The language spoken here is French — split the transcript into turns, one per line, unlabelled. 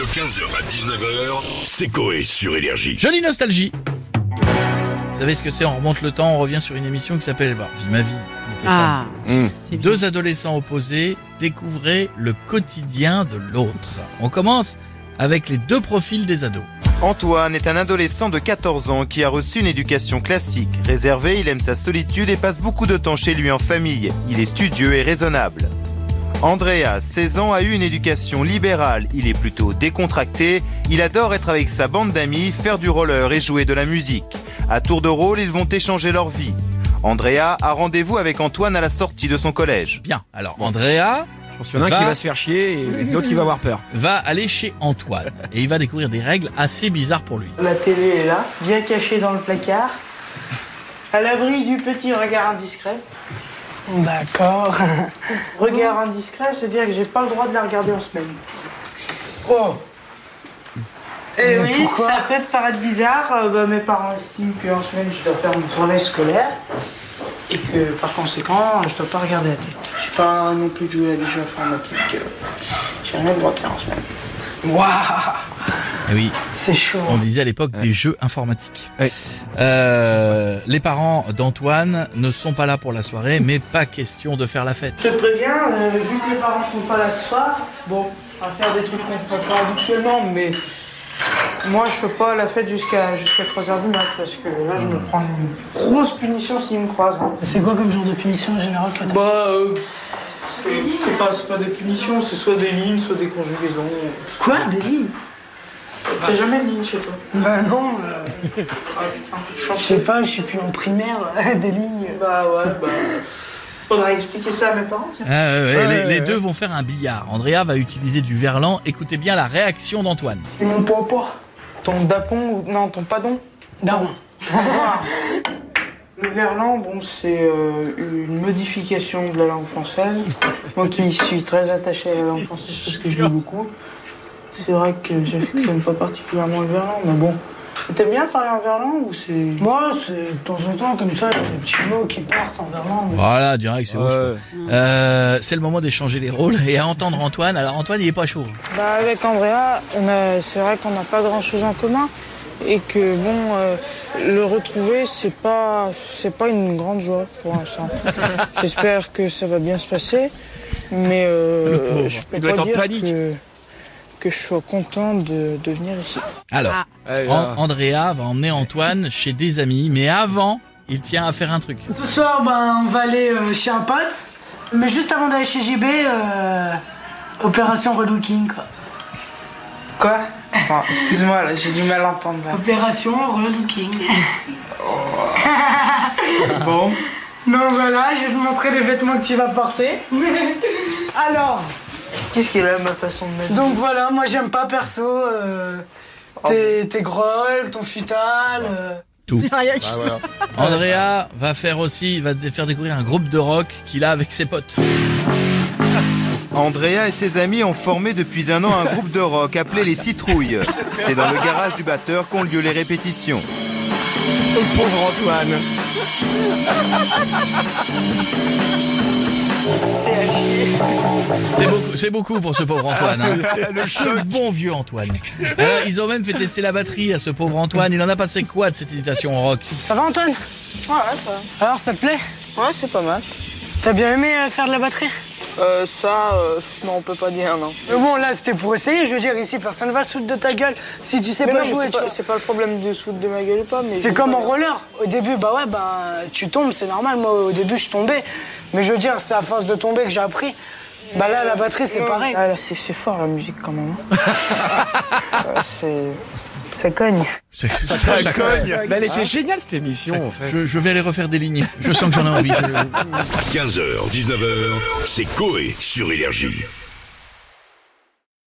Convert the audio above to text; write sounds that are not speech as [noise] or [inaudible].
De 15h à 19h, c'est Coé sur Énergie.
Jolie nostalgie. Vous savez ce que c'est On remonte le temps, on revient sur une émission qui s'appelle bah, Vie ma vie.
Ah, bien.
Deux adolescents opposés découvraient le quotidien de l'autre. On commence avec les deux profils des ados.
Antoine est un adolescent de 14 ans qui a reçu une éducation classique. Réservé, il aime sa solitude et passe beaucoup de temps chez lui en famille. Il est studieux et raisonnable. Andrea, 16 ans, a eu une éducation libérale. Il est plutôt décontracté. Il adore être avec sa bande d'amis, faire du roller et jouer de la musique. À tour de rôle, ils vont échanger leur vie. Andrea a rendez-vous avec Antoine à la sortie de son collège.
Bien, alors Andrea
Il y en a un
Va.
qui va se faire chier et l'autre qui va avoir peur.
va aller chez Antoine et il va découvrir des règles assez bizarres pour lui.
La télé est là, bien cachée dans le placard, à l'abri du petit regard indiscret.
D'accord.
Regard indiscret, c'est-à-dire que j'ai pas le droit de la regarder en semaine.
Oh,
Et
Mais
oui,
pourquoi
ça peut te paraître bizarre, euh, bah, mes parents estiment qu'en semaine je dois faire mon travail scolaire et que par conséquent je dois pas regarder la télé. Je sais pas non plus de jouer à des jeux informatiques, euh, j'ai rien le droit de faire en semaine.
waouh,
oui,
c'est chaud.
on disait à l'époque des jeux informatiques.
Ouais.
Euh, les parents d'Antoine ne sont pas là pour la soirée, mais pas question de faire la fête.
Je te préviens, euh, vu que les parents sont pas là ce soir, bon, on va faire des trucs qu'on ferait pas habituellement, mais moi je fais pas la fête jusqu'à jusqu'à 3h du mat parce que là je me prends une grosse punition s'ils me croisent. hein.
C'est quoi comme genre de punition en général que
Bah, euh, c'est c'est pas, c'est pas des punitions, c'est soit des lignes, soit des conjugaisons.
Quoi? Des lignes?
T'as jamais de ligne chez toi
Bah non, euh,
Ah je
sais pas, je suis plus en primaire, [laughs] des lignes.
Bah ouais, bah. Faudrait expliquer ça à mes parents, tiens.
Ah, ouais, les,
ouais,
les
ouais.
deux vont faire un billard. Andrea va utiliser du verlan. Écoutez bien la réaction d'Antoine.
C'est mon papa. Ton dapon ou. Non, ton padon?
Daron.
Le verlan, bon, c'est euh, une modification de la langue française. Moi qui suis très attaché à la langue française parce que je lis beaucoup, c'est vrai que j'aime pas particulièrement le verlan, mais bon. T'aimes bien parler en verlan ou c'est.
Moi, c'est de temps en temps comme ça, il y a des petits mots qui partent en verlan. mais-
Voilà, direct, c'est ouf.
Ouais.
Euh, c'est le moment d'échanger les rôles et à entendre Antoine. Alors Antoine, il est pas chaud.
Bah, avec Andrea, c'est vrai qu'on n'a pas grand chose en commun. Et que bon, euh, le retrouver, c'est pas, c'est pas une grande joie pour l'instant. [laughs] J'espère que ça va bien se passer, mais euh, je peux
Il doit
pas
être en
dire
panique.
que que je sois content de, de venir ici.
Alors, An-
là.
Andrea va emmener Antoine chez des amis, mais avant, il tient à faire un truc.
Ce soir, ben, on va aller euh, chez un pote. Mais juste avant d'aller chez JB, euh, opération relooking, quoi.
Quoi? Attends, excuse-moi, là, j'ai du mal à entendre. Là.
Opération relooking.
Bon.
Non, voilà, je vais te montrer les vêtements que tu vas porter. Alors,
Qu'est-ce qu'elle a ma façon de mettre
donc voilà, moi j'aime pas perso euh, tes, tes grolles, ton futal. euh.
Tout. [laughs] [laughs] Andrea va faire aussi, va dé- faire découvrir un groupe de rock qu'il a avec ses potes. [laughs]
Andrea et ses amis ont formé depuis un an un groupe de rock appelé les Citrouilles. C'est dans le garage du batteur qu'ont lieu les répétitions.
Pauvre Antoine.
C'est beaucoup, c'est beaucoup pour ce pauvre Antoine. Hein. [laughs] Ce bon vieux Antoine. Alors, ils ont même fait tester la batterie à ce pauvre Antoine. Il en a passé quoi de cette imitation en rock?
Ça va Antoine?
Ouais, ça.
Alors ça te plaît?
Ouais, c'est pas mal.
T'as bien aimé euh, faire de la batterie?
Euh, ça, euh, non, on peut pas dire non.
Mais bon, là c'était pour essayer, je veux dire, ici personne va se foutre de ta gueule si tu sais
Mais
pas
non,
jouer.
c'est pas, le problème de se foutre de ma gueule ou pas, mais.
C'est comme en roller. Au début, bah ouais, bah tu tombes, c'est normal. Moi, au début, je tombais. Mais je veux dire, c'est à force de tomber que j'ai appris. Bah là, la batterie, c'est pareil.
Ah, là, c'est c'est fort la musique quand même. hein. [laughs] C'est. Ça cogne.
C'est- ça- ça-
Bah, elle était géniale cette émission en fait.
je, je vais aller refaire des lignes. Je sens que j'en ai envie. Je-
15h, 19h, c'est Coé sur Énergie.